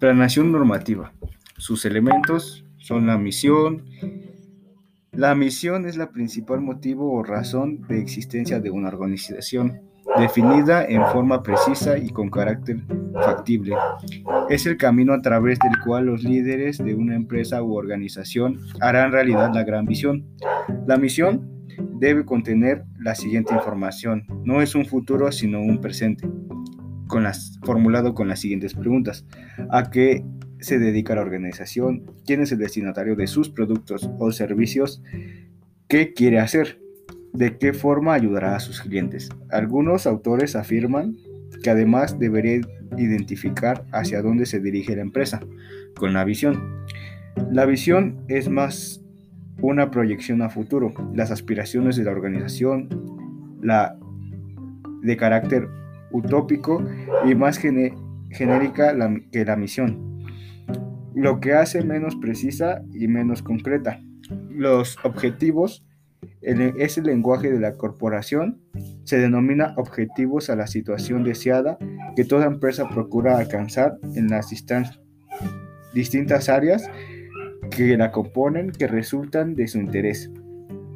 Planación normativa. Sus elementos son la misión. La misión es la principal motivo o razón de existencia de una organización, definida en forma precisa y con carácter factible. Es el camino a través del cual los líderes de una empresa u organización harán realidad la gran visión. La misión debe contener la siguiente información. No es un futuro, sino un presente con las, formulado con las siguientes preguntas. ¿A qué se dedica la organización? ¿Quién es el destinatario de sus productos o servicios? ¿Qué quiere hacer? ¿De qué forma ayudará a sus clientes? Algunos autores afirman que además debería identificar hacia dónde se dirige la empresa con la visión. La visión es más una proyección a futuro, las aspiraciones de la organización, la de carácter utópico y más genérica que la misión, lo que hace menos precisa y menos concreta. Los objetivos es el lenguaje de la corporación, se denomina objetivos a la situación deseada que toda empresa procura alcanzar en las distintas áreas que la componen que resultan de su interés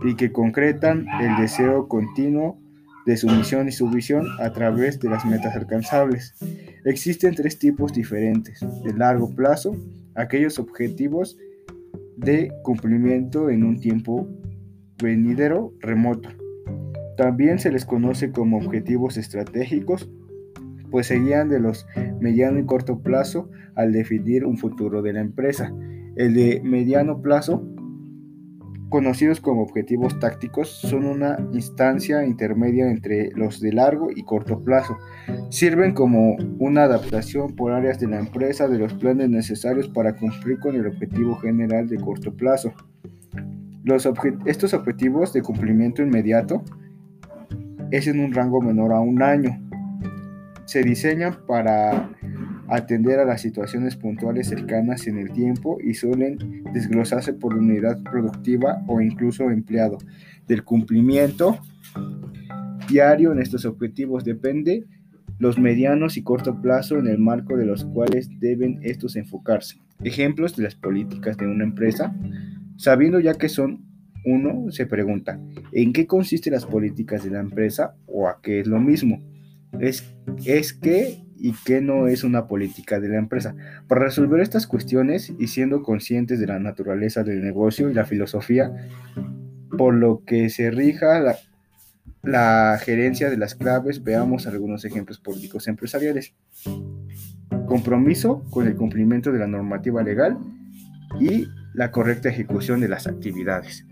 y que concretan el deseo continuo de su misión y su visión a través de las metas alcanzables. Existen tres tipos diferentes. De largo plazo, aquellos objetivos de cumplimiento en un tiempo venidero remoto. También se les conoce como objetivos estratégicos, pues se guían de los mediano y corto plazo al definir un futuro de la empresa. El de mediano plazo conocidos como objetivos tácticos, son una instancia intermedia entre los de largo y corto plazo. Sirven como una adaptación por áreas de la empresa de los planes necesarios para cumplir con el objetivo general de corto plazo. estos objetivos de cumplimiento inmediato es en un rango menor a un año. Se diseñan para atender a las situaciones puntuales cercanas en el tiempo y suelen desglosarse por unidad productiva o incluso empleado. Del cumplimiento diario en estos objetivos depende los medianos y corto plazo en el marco de los cuales deben estos enfocarse. Ejemplos de las políticas de una empresa. Sabiendo ya que son uno, se pregunta, ¿en qué consisten las políticas de la empresa o a qué es lo mismo? Es, es que y qué no es una política de la empresa. Para resolver estas cuestiones y siendo conscientes de la naturaleza del negocio y la filosofía, por lo que se rija la, la gerencia de las claves, veamos algunos ejemplos políticos empresariales. Compromiso con el cumplimiento de la normativa legal y la correcta ejecución de las actividades.